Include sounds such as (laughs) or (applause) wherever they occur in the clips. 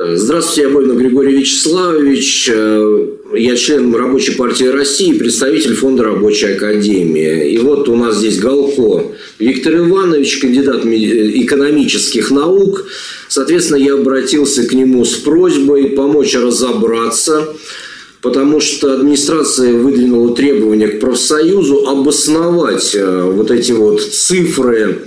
Здравствуйте, я Бойно Григорий Вячеславович. Я член Рабочей партии России, представитель Фонда Рабочей Академии. И вот у нас здесь Галко Виктор Иванович, кандидат экономических наук. Соответственно, я обратился к нему с просьбой помочь разобраться потому что администрация выдвинула требования к профсоюзу обосновать э, вот эти вот цифры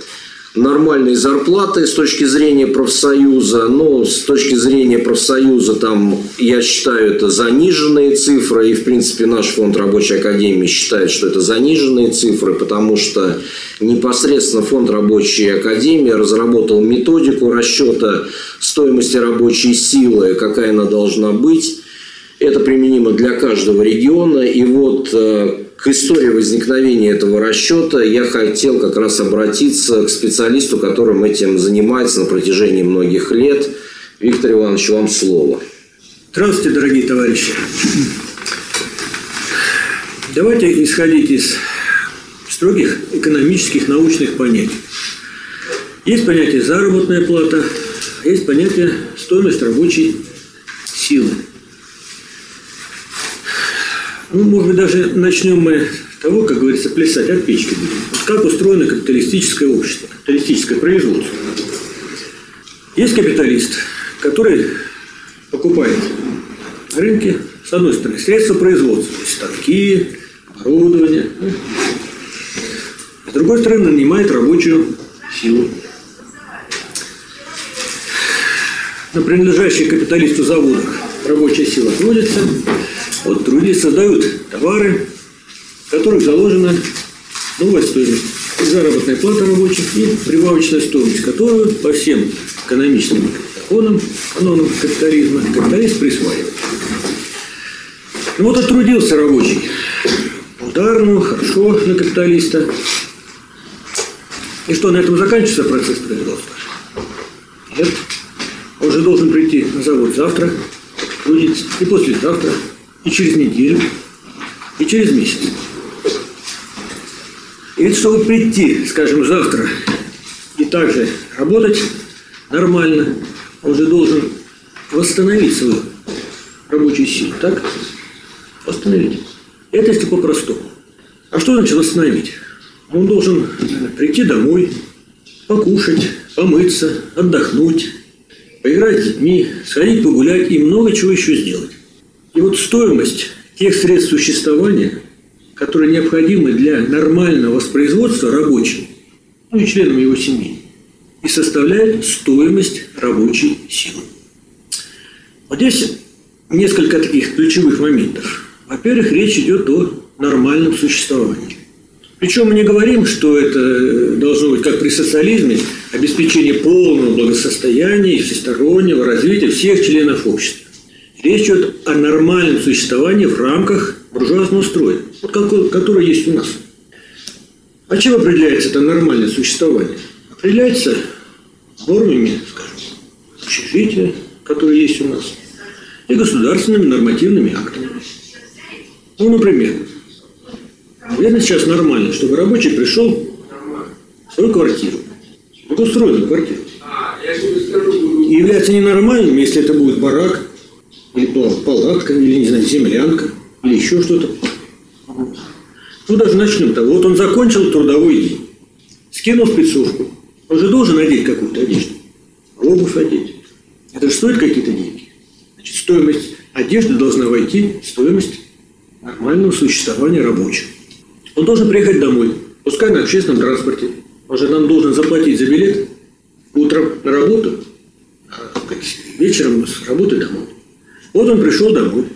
нормальной зарплаты с точки зрения профсоюза, но с точки зрения профсоюза там, я считаю, это заниженные цифры, и, в принципе, наш фонд рабочей академии считает, что это заниженные цифры, потому что непосредственно фонд рабочей академии разработал методику расчета стоимости рабочей силы, какая она должна быть, это применимо для каждого региона. И вот э, к истории возникновения этого расчета я хотел как раз обратиться к специалисту, которым этим занимается на протяжении многих лет. Виктор Иванович, вам слово. Здравствуйте, дорогие товарищи. Давайте исходить из строгих экономических научных понятий. Есть понятие заработная плата, есть понятие стоимость рабочей силы. Ну, может быть, даже начнем мы с того, как говорится, плясать от печки. Вот как устроено капиталистическое общество, капиталистическое производство. Есть капиталист, который покупает на рынке, с одной стороны, средства производства, станки, оборудование. С другой стороны, нанимает рабочую силу. На принадлежащих капиталисту заводах рабочая сила трудится, вот трудяги создают товары, в которых заложена новая стоимость. И заработная плата рабочих и прибавочная стоимость, которую по всем экономическим законам, канонам капитализма, капиталист присваивает. Ну вот отрудился рабочий. Ударно, хорошо на капиталиста. И что, на этом заканчивается процесс производства? Нет. Он же должен прийти на завод завтра, трудиться, и послезавтра, и через неделю, и через месяц. И ведь чтобы прийти, скажем, завтра и также работать нормально, он же должен восстановить свою рабочую силу, так? Восстановить. Это если по-простому. А что значит восстановить? Он должен прийти домой, покушать, помыться, отдохнуть, поиграть с детьми, сходить погулять и много чего еще сделать. И вот стоимость тех средств существования, которые необходимы для нормального воспроизводства рабочим, ну и членам его семьи, и составляет стоимость рабочей силы. Вот здесь несколько таких ключевых моментов. Во-первых, речь идет о нормальном существовании. Причем мы не говорим, что это должно быть, как при социализме, обеспечение полного благосостояния и всестороннего развития всех членов общества. Речь идет о нормальном существовании в рамках буржуазного строя, вот который есть у нас. А чем определяется это нормальное существование? Определяется нормами, скажем, общежития, которые есть у нас, и государственными нормативными актами. Ну, например, наверное, сейчас нормально, чтобы рабочий пришел в свою квартиру, устроенную квартиру. И является ненормальным, если это будет барак, или палатка, или, не знаю, землянка, или еще что-то. Ну, даже начнем того. Вот он закончил трудовой день, скинул спецовку. Он же должен одеть какую-то одежду, обувь одеть. Это же стоит какие-то деньги. Значит, стоимость одежды должна войти в стоимость нормального существования рабочего. Он должен приехать домой, пускай на общественном транспорте. Он же нам должен заплатить за билет утром на работу, а вечером с работы домой. Вот он пришел домой.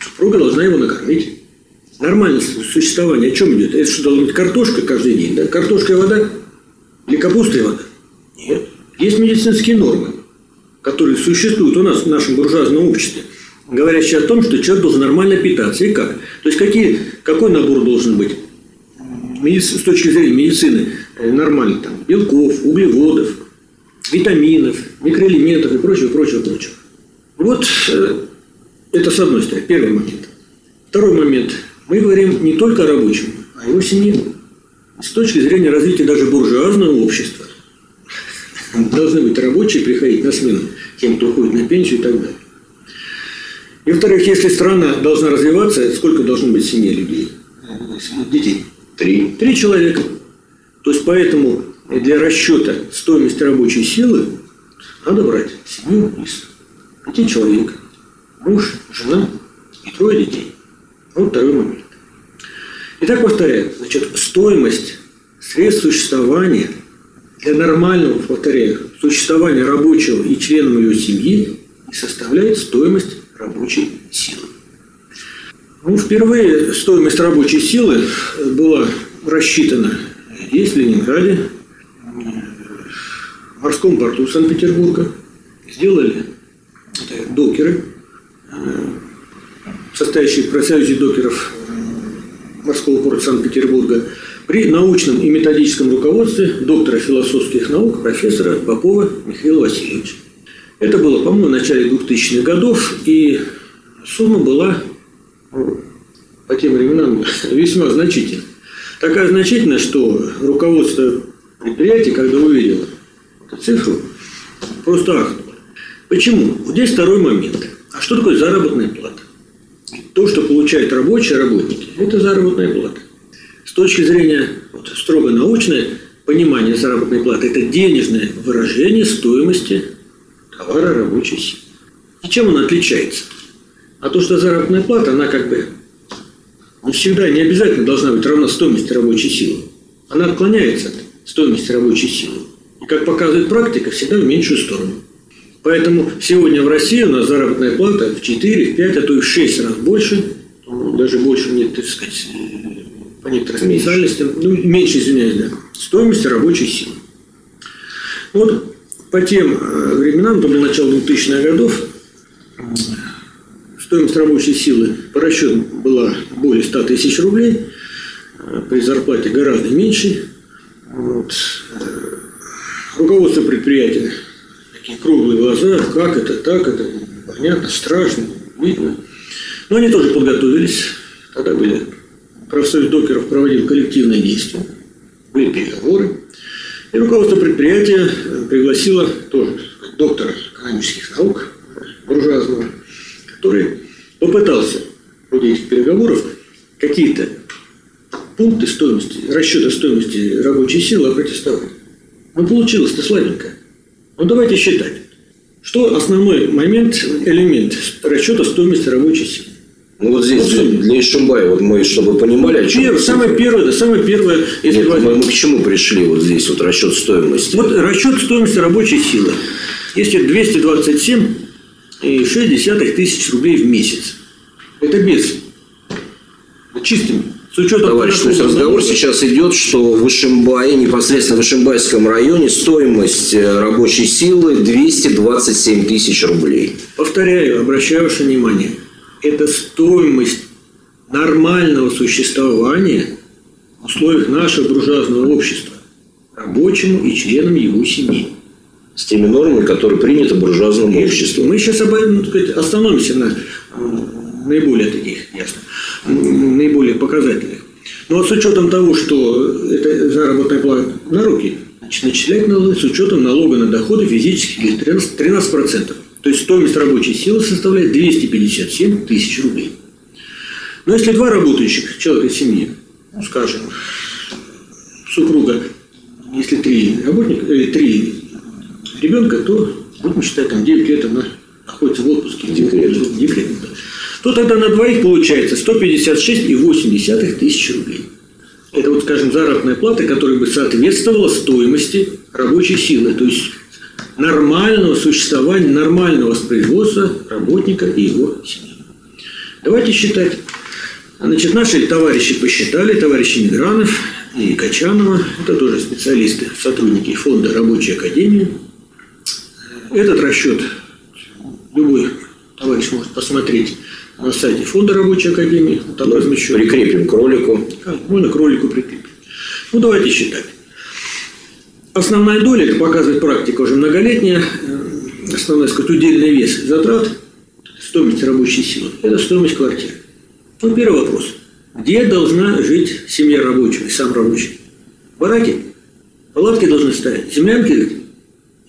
Супруга должна его накормить. Нормальное существование о чем идет? Это что, должна быть картошка каждый день? Да? Картошка и вода? Или капуста и вода? Нет. Есть медицинские нормы, которые существуют у нас в нашем буржуазном обществе, говорящие о том, что человек должен нормально питаться. И как? То есть какие, какой набор должен быть? С точки зрения медицины э, нормально там белков, углеводов, витаминов, микроэлементов и прочего, прочего, прочего. Вот э, это с одной стороны, первый момент. Второй момент. Мы говорим не только о рабочем, а его семье. С точки зрения развития даже буржуазного общества, (laughs) должны быть рабочие, приходить на смену тем, кто уходит на пенсию и так далее. И, во-вторых, если страна должна развиваться, сколько должно быть в семье людей? Детей. Три. Три человека. То есть, поэтому для расчета стоимости рабочей силы надо брать семью из пяти человек. Муж, жена и трое детей. Вот второй момент. Итак, повторяю, значит, стоимость средств существования для нормального, повторяю, существования рабочего и членов его семьи составляет стоимость рабочей силы. Ну, впервые стоимость рабочей силы была рассчитана здесь, в Ленинграде, в морском порту Санкт-Петербурга. Сделали докеры, состоящие в профсоюзе докеров морского порта Санкт-Петербурга, при научном и методическом руководстве доктора философских наук профессора Попова Михаила Васильевича. Это было, по-моему, в начале 2000-х годов, и сумма была ну, по тем временам (laughs) весьма значительна. Такая значительная, что руководство предприятия, когда увидело эту цифру, просто ахнуло. Почему? Здесь второй момент. А что такое заработная плата? То, что получают рабочие работники, это заработная плата. С точки зрения вот, строго научное понимание заработной платы – это денежное выражение стоимости товара рабочей силы. И чем он отличается? А то, что заработная плата, она как бы не всегда, не обязательно должна быть равна стоимости рабочей силы. Она отклоняется от стоимости рабочей силы. И, как показывает практика, всегда в меньшую сторону. Поэтому сегодня в России у нас заработная плата в 4, в 5, а то и в 6 раз больше, ну, даже больше нет, так сказать, по некоторым специальностям, ну, меньше, извиняюсь, да, стоимости рабочей силы. Вот по тем э, временам, до начала 2000-х годов, стоимость рабочей силы по расчету была более 100 тысяч рублей, э, при зарплате гораздо меньше. Вот. Э, руководство предприятия, такие круглые глаза, как это, так, это понятно, страшно, видно. Но они тоже подготовились, тогда были профсоюз докеров проводил коллективные действия, были переговоры. И руководство предприятия э, пригласило тоже доктора экономических наук буржуазного, который попытался в ходе этих переговоров какие-то пункты стоимости, расчета стоимости рабочей силы опротестовать. Но получилось-то слабенько. Ну давайте считать. Что основной момент, элемент расчета стоимости рабочей силы? Ну вот здесь для, для Ишимбая, вот мы, чтобы понимали, о чем... Первое, самое первое, да, самое первое... Если Нет, мы, мы к чему пришли вот здесь, вот расчет стоимости? Вот расчет стоимости рабочей силы. Если 227,6 тысяч рублей в месяц. Это без. Чистым. С учетом Товарищ, то есть разговор сейчас идет, что в Ишимбае, непосредственно в Ишимбайском районе, стоимость э, рабочей силы 227 тысяч рублей. Повторяю, обращаю ваше внимание – это стоимость нормального существования в условиях нашего буржуазного общества рабочему и членам его семьи. С теми нормами, которые приняты буржуазным обществом. Мы сейчас об этом сказать, остановимся на наиболее таких, ясно, наиболее показательных. Но вот с учетом того, что это заработная плата на руки, значит, начислять надо с учетом налога на доходы физических лиц 13%. 13%. То есть стоимость рабочей силы составляет 257 тысяч рублей. Но если два работающих человека в семье, ну, скажем, супруга, если три работника, э, три ребенка, то будем считать, там 9 лет она находится в отпуске, декрете да. То тогда на двоих получается 156,8 тысяч рублей. Это вот, скажем, заработная плата, которая бы соответствовала стоимости рабочей силы. То есть нормального существования, нормального воспроизводства работника и его семьи. Давайте считать. Значит, наши товарищи посчитали, товарищи Мигранов и Качанова, это тоже специалисты, сотрудники фонда Рабочей Академии. Этот расчет любой товарищ может посмотреть на сайте фонда Рабочей Академии. Там ну, размещу. Прикрепим к ролику. Можно к ролику прикрепить. Ну, давайте считать. Основная доля, это показывает практика уже многолетняя, э, основной, сказать, удельный вес затрат, стоимость рабочей силы, это стоимость квартиры. Ну, первый вопрос. Где должна жить семья рабочего и сам рабочий? В бараке? Палатки должны стоять? Землянки?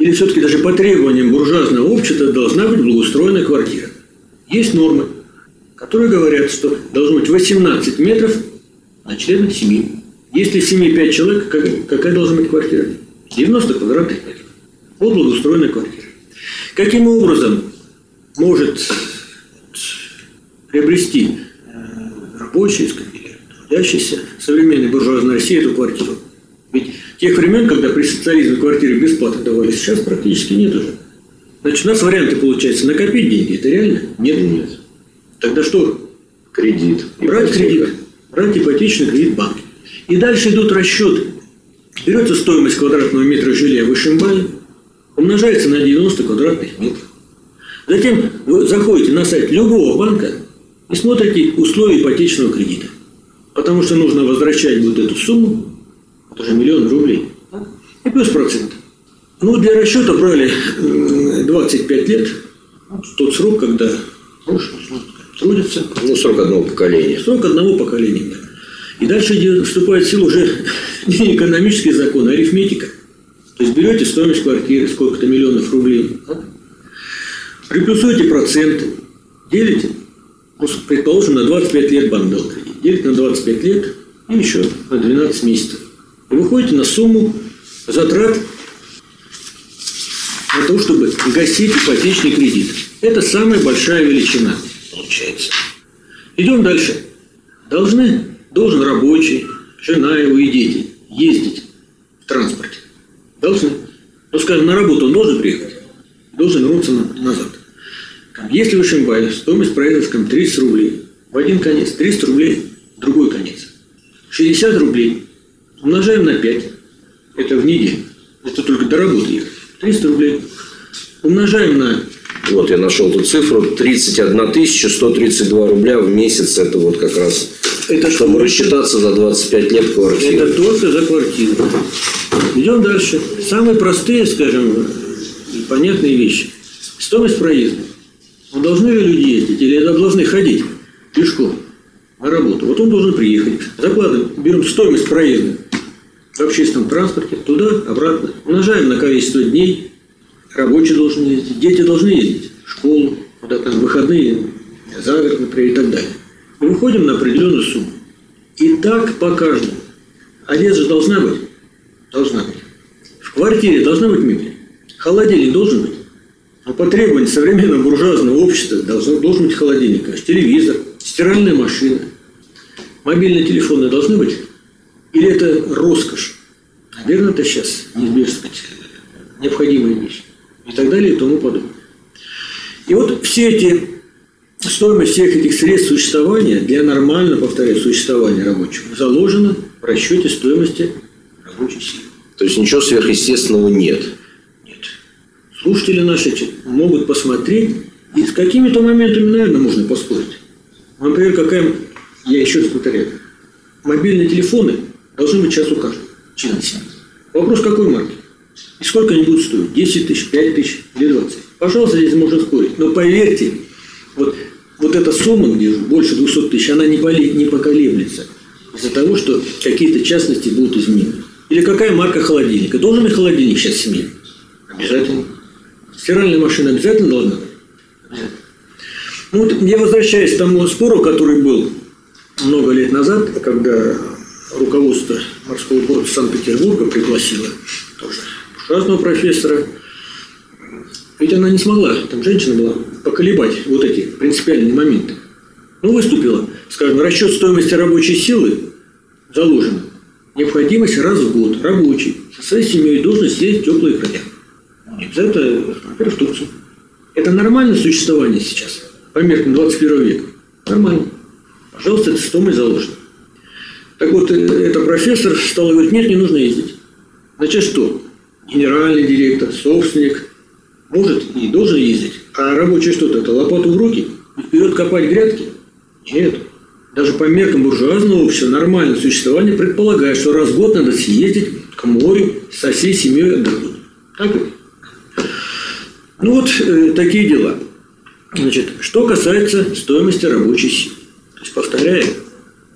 или все-таки даже по требованиям буржуазного общества должна быть благоустроенная квартира. Есть нормы, которые говорят, что должно быть 18 метров на члена семьи. Если в семье 5 человек, какая должна быть квартира? 90 квадратных метров. Вот благоустроенная квартира. Каким образом может приобрести э, рабочий или трудящийся современной буржуазной России эту квартиру? Ведь тех времен, когда при социализме квартиры бесплатно давались, сейчас практически нет уже. Значит, у нас варианты получается накопить деньги. Это реально? Нет. Нет. Тогда что? Кредит. Брать кредит. Брать ипотечный кредит в банке. И дальше идут расчеты. Берется стоимость квадратного метра жилья в Ишимбае, умножается на 90 квадратных метров. Затем вы заходите на сайт любого банка и смотрите условия ипотечного кредита. Потому что нужно возвращать вот эту сумму, это же миллион рублей, и плюс процент. Ну, для расчета брали 25 лет, тот срок, когда трудится. Ну, срок одного поколения. Срок одного поколения, да. И дальше вступает в силу уже (laughs) не экономический закон, а арифметика. То есть берете стоимость квартиры, сколько-то миллионов рублей, приплюсуете проценты, делите, предположим, на 25 лет банк дал кредит, делите на 25 лет и еще на 12 месяцев. И выходите на сумму затрат гасить ипотечный кредит. Это самая большая величина, получается. Идем дальше. Должны, должен рабочий, жена его и дети ездить в транспорте. Должны. Ну, скажем, на работу он должен приехать, должен вернуться назад. Если в Ишимбае стоимость проезда, скажем, 30 рублей, в один конец, 300 рублей в другой конец. 60 рублей умножаем на 5, это в неделю, это только до работы ехать. 300 рублей. Умножаем на... Вот я нашел эту цифру. 31 132 рубля в месяц. Это вот как раз... Это чтобы что? рассчитаться за 25 лет квартиры. Это только за квартиру. Идем дальше. Самые простые, скажем, понятные вещи. Стоимость проезда. Ну, должны ли люди ездить или должны ходить пешком на работу? Вот он должен приехать. Закладываем, берем стоимость проезда в общественном транспорте, туда, обратно. Умножаем на количество дней. Рабочие должны ездить, дети должны ездить в школу, куда-то в выходные, за город, например, и так далее. Мы выходим на определенную сумму. И так по каждому. Одежда должна быть? Должна быть. В квартире должна быть мебель. Холодильник должен быть. Но по требованию современного буржуазного общества должен, должен быть холодильник, конечно, телевизор, стиральная машина. Мобильные телефоны должны быть? Или это роскошь? Наверное, это сейчас неизбежно необходимая вещь. И так далее и тому подобное. И вот все эти, стоимость всех этих средств существования для нормального, повторяю, существования рабочего заложена в расчете стоимости рабочей силы. То есть ничего сверхъестественного нет? Нет. Слушатели наши могут посмотреть, и с какими-то моментами, наверное, можно поспорить. Например, какая, я еще раз повторяю, мобильные телефоны должны быть сейчас у каждого члена семьи. Вопрос какой марки? И сколько они будут стоить? 10 тысяч, 5 тысяч или 20? Пожалуйста, здесь можно спорить. Но поверьте, вот, вот эта сумма, где больше 200 тысяч, она не, поле, не поколеблется из-за того, что какие-то частности будут изменены. Или какая марка холодильника? Должен ли холодильник сейчас семье? Обязательно. Стиральная машина обязательно должна? Обязательно. Ну вот я возвращаюсь к тому спору, который был много лет назад, когда руководство морского порта Санкт-Петербурга пригласило тоже ужасного профессора. Ведь она не смогла, там женщина была, поколебать вот эти принципиальные моменты. Ну, выступила, скажем, расчет стоимости рабочей силы заложено. Необходимость раз в год рабочий со своей семьей должен съездить в теплые края. Не обязательно, например, в Турцию. Это нормальное существование сейчас, по меркам 21 века. Нормально. Пожалуйста, это стоимость заложена. Так вот, э, это профессор стал говорить, нет, не нужно ездить. Значит, что? Генеральный директор, собственник может и должен ездить. А рабочий что-то, это лопату в руки и вперед копать грядки? Нет. Даже по меркам буржуазного общества нормальное существование предполагает, что раз в год надо съездить к морю со всей семьей отдохнуть. Так ведь? Ну вот э, такие дела. Значит, что касается стоимости рабочей силы. То есть, повторяю,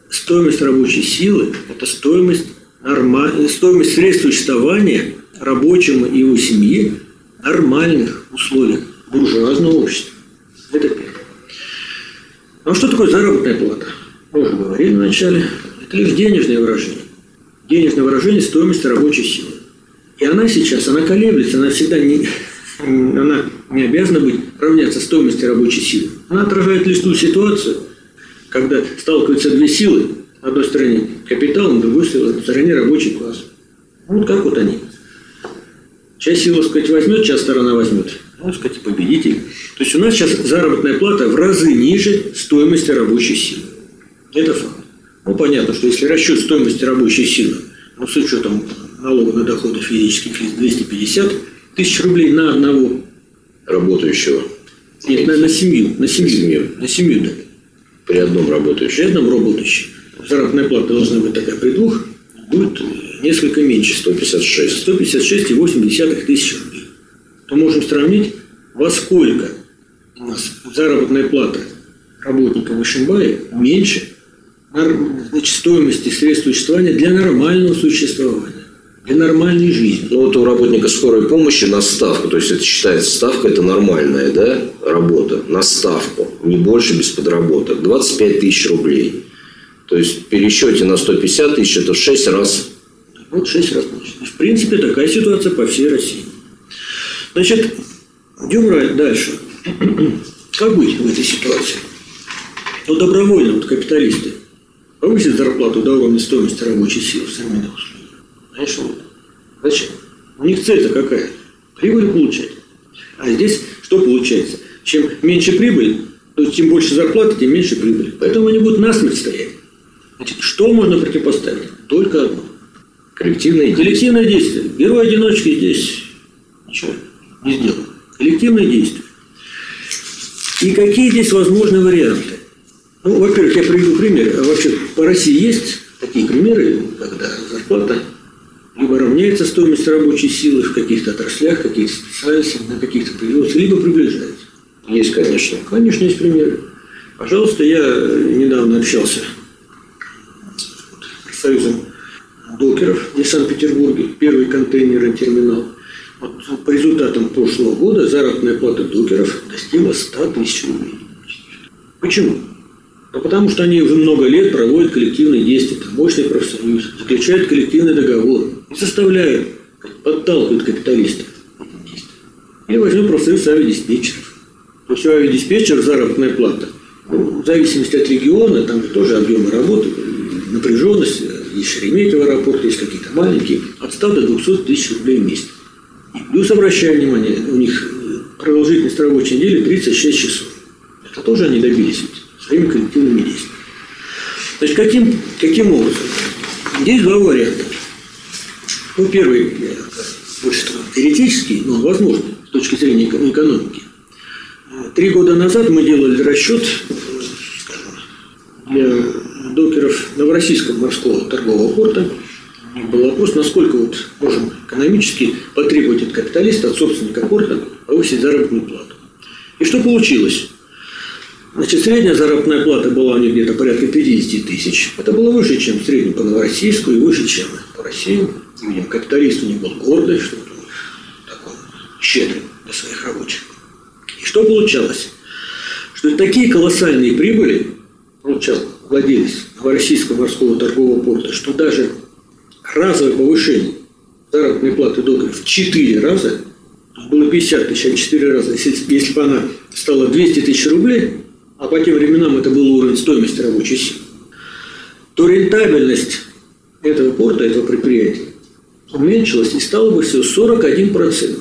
стоимость рабочей силы – это стоимость, норма... стоимость средств существования рабочему и его семье нормальных условиях буржуазного общества. Это первое. Ну что такое заработная плата? Мы уже говорили вначале. Это лишь денежное выражение. Денежное выражение стоимости рабочей силы. И она сейчас, она колеблется, она всегда не, (laughs) она не обязана быть равняться стоимости рабочей силы. Она отражает лишь ту ситуацию, когда сталкиваются две силы, на одной стороне капитал, на другой стороне рабочий класс. Вот как вот они. Часть силы, сказать, возьмет, часть сторона возьмет. Ну, сказать, победитель. То есть у нас сейчас заработная плата в разы ниже стоимости рабочей силы. Это факт. Ну, понятно, что если расчет стоимости рабочей силы, ну, с учетом налога на доходы физических лиц 250 тысяч рублей на одного работающего. Нет, на, на семью. На семью. На семью, на семью да. При одном работающем. При одном работающем. Заработная плата должна быть такая при двух, будет несколько меньше. 156. 156,8 тысяч рублей. То можем сравнить, во сколько у нас заработная плата работника Вышимбая меньше значит, стоимости средств существования для нормального существования для нормальной жизни. Ну, вот у работника скорой помощи на ставку, то есть это считается ставка, это нормальная да, работа, на ставку, не больше без подработок, 25 тысяч рублей. То есть в пересчете на 150 тысяч это в 6 раз. Вот 6 раз. В принципе, такая ситуация по всей России. Значит, идем дальше. (clears throat) Как быть в этой ситуации? Ну, добровольно вот капиталисты повысят зарплату до уровня стоимости рабочей силы в современных условиях. Знаешь, вот. Зачем? У них цель-то какая? Прибыль получать. А здесь что получается? Чем меньше прибыль, то тем больше зарплаты, тем меньше прибыли. Поэтому они будут насмерть стоять. Значит, что можно противопоставить? Только одно. Коллективное действие. Коллективное действие. Герой-одиночки здесь ничего не сделал. Коллективное действие. И какие здесь возможны варианты? Ну, во-первых, я приведу пример. Вообще, по России есть такие примеры, когда зарплата либо равняется стоимости рабочей силы в каких-то отраслях, каких-то специальностях, на каких-то производствах, либо приближается. Есть, конечно. Конечно, есть примеры. Пожалуйста, я недавно общался с Союзом докеров в Санкт-Петербурге, первый контейнерный терминал. Вот по результатам прошлого года заработная плата докеров достигла 100 тысяч рублей. Почему? Ну, потому что они уже много лет проводят коллективные действия, там, мощный профсоюз, заключают коллективный договор и заставляют, подталкивают капиталистов Или возьмем профсоюз авиадиспетчеров. То есть у авиадиспетчеров заработная плата, ну, в зависимости от региона, там же тоже объемы работы, напряженность, есть Шереметьево аэропорт, есть какие-то маленькие, от 100 до 200 тысяч рублей в месяц. И плюс, обращаю внимание, у них продолжительность рабочей недели 36 часов. Это тоже они добились ведь своими коллективными действиями. Значит, каким, каким образом? Есть два варианта. Ну, первый, больше теоретический, но возможный с точки зрения экономики. Три года назад мы делали расчет для докеров Новороссийского морского торгового порта. Был вопрос, насколько вот можем экономически потребовать от капиталиста, от собственника порта повысить заработную плату. И что получилось? Значит, средняя заработная плата была у них где-то порядка 50 тысяч. Это было выше, чем в по Новороссийску и выше, чем по России. Видим, капиталист у них был гордый, что такой щедрый для своих рабочих. И что получалось? Что такие колоссальные прибыли получал владелец Новороссийского морского торгового порта, что даже разовое повышение заработной платы докеров в 4 раза, было 50 тысяч, а 4 раза, если, если бы она стала 200 тысяч рублей, а по тем временам это был уровень стоимости рабочей силы, то рентабельность этого порта, этого предприятия уменьшилась и стала бы всего 41%.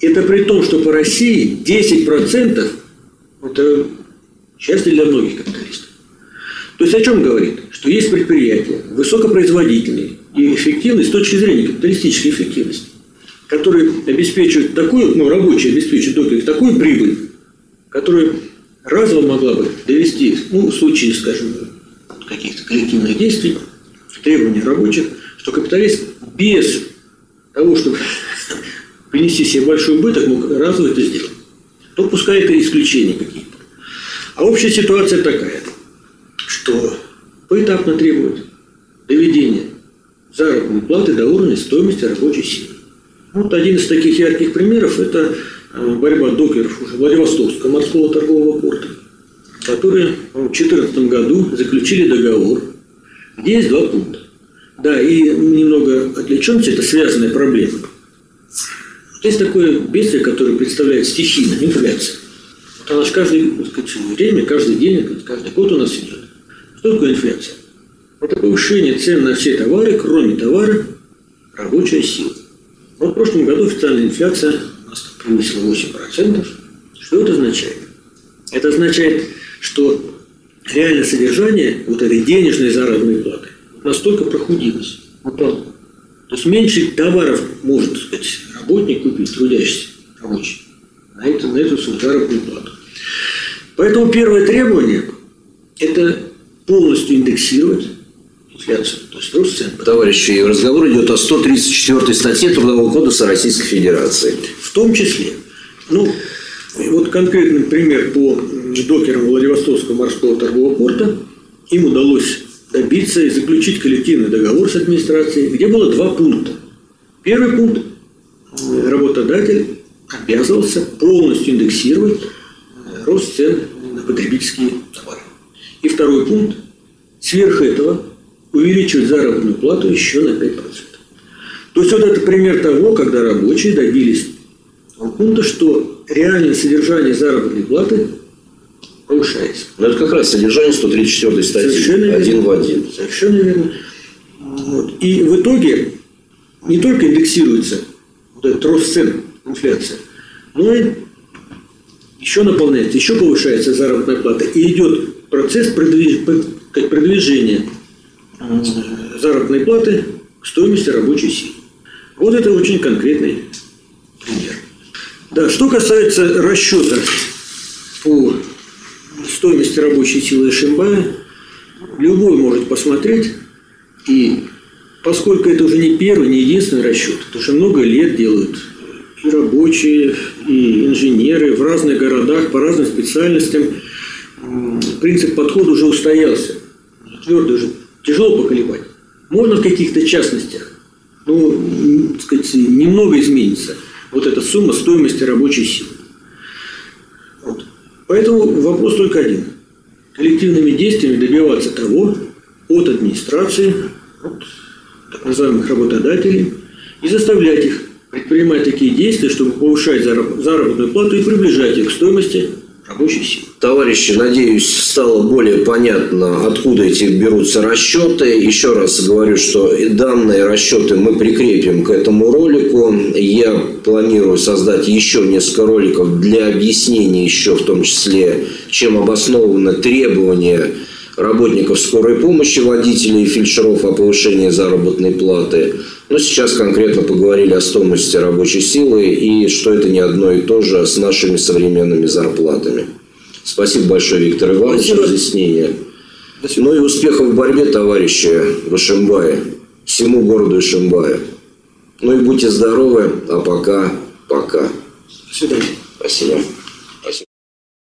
Это при том, что по России 10% это счастье для многих капиталистов. То есть о чем говорит? Что есть предприятия высокопроизводительные и эффективные с точки зрения капиталистической эффективности, которые обеспечивают такую, ну, рабочие обеспечивают только такую прибыль, которую разово могла бы довести, ну, в случае, скажем, каких-то коллективных действий, требований рабочих, что капиталист без того, чтобы (laughs) принести себе большой убыток, мог разово это сделать. То пускай это исключения какие-то. А общая ситуация такая, что поэтапно требует доведения заработной платы до уровня стоимости рабочей силы. Вот один из таких ярких примеров – это э, борьба докеров уже Владивостокского морского торгового порта, которые в 2014 году заключили договор, где есть два пункта. Да, и немного отвлечемся, это связанная проблема. Есть такое бедствие, которое представляет стихийно, инфляция. Вот она же каждое время, каждый день, каждый год у нас идет. Что такое инфляция? Это повышение цен на все товары, кроме товара, рабочая сила. Вот в прошлом году официальная инфляция у нас превысила 8%. Что это означает? Это означает, что реальное содержание вот этой денежной заработной платы настолько прохудилось. Вот То есть меньше товаров может, так сказать, работник купить, трудящийся рабочий, на, это, на эту заработную плату. Поэтому первое требование – это полностью индексировать инфляцию, то есть рост цен. Товарищи, разговор идет о 134 статье Трудового кодекса Российской Федерации. В том числе, ну, вот конкретный пример по докерам Владивостокского морского торгового порта. Им удалось добиться и заключить коллективный договор с администрацией, где было два пункта. Первый пункт – работодатель обязывался полностью индексировать рост цен на потребительские товары. И второй пункт – сверх этого увеличивать заработную плату еще на 5%. То есть вот это пример того, когда рабочие добились пункта, что реальное содержание заработной платы повышается. Но это как раз содержание 134 статьи. Совершенно один верно. в один. Совершенно верно. Вот. И в итоге не только индексируется вот этот рост цен, инфляция, но и еще наполняется, еще повышается заработная плата. И идет процесс как продвижения э, заработной платы к стоимости рабочей силы. Вот это очень конкретный пример. Да, что касается расчета по стоимости рабочей силы Шимбая, любой может посмотреть, и поскольку это уже не первый, не единственный расчет, это уже много лет делают и рабочие, и инженеры в разных городах по разным специальностям, принцип подхода уже устоялся, твердо уже тяжело поколебать. Можно в каких-то частностях, ну, так сказать, немного изменится вот эта сумма стоимости рабочей силы. Вот. Поэтому вопрос только один. Коллективными действиями добиваться того от администрации, от так называемых работодателей, и заставлять их предпринимать такие действия, чтобы повышать зараб- заработную плату и приближать их к стоимости рабочей силы. Товарищи, надеюсь, стало более понятно, откуда эти берутся расчеты. Еще раз говорю, что данные расчеты мы прикрепим к этому ролику. Я планирую создать еще несколько роликов для объяснения еще в том числе, чем обоснованы требования работников скорой помощи, водителей и фельдшеров о повышении заработной платы. Но сейчас конкретно поговорили о стоимости рабочей силы и что это не одно и то же с нашими современными зарплатами. Спасибо большое, Виктор Иванович, Спасибо. разъяснение. Ну и успехов в борьбе, товарищи в Ишимбае, всему городу Ишимбае. Ну и будьте здоровы, а пока, пока. До свидания. Спасибо.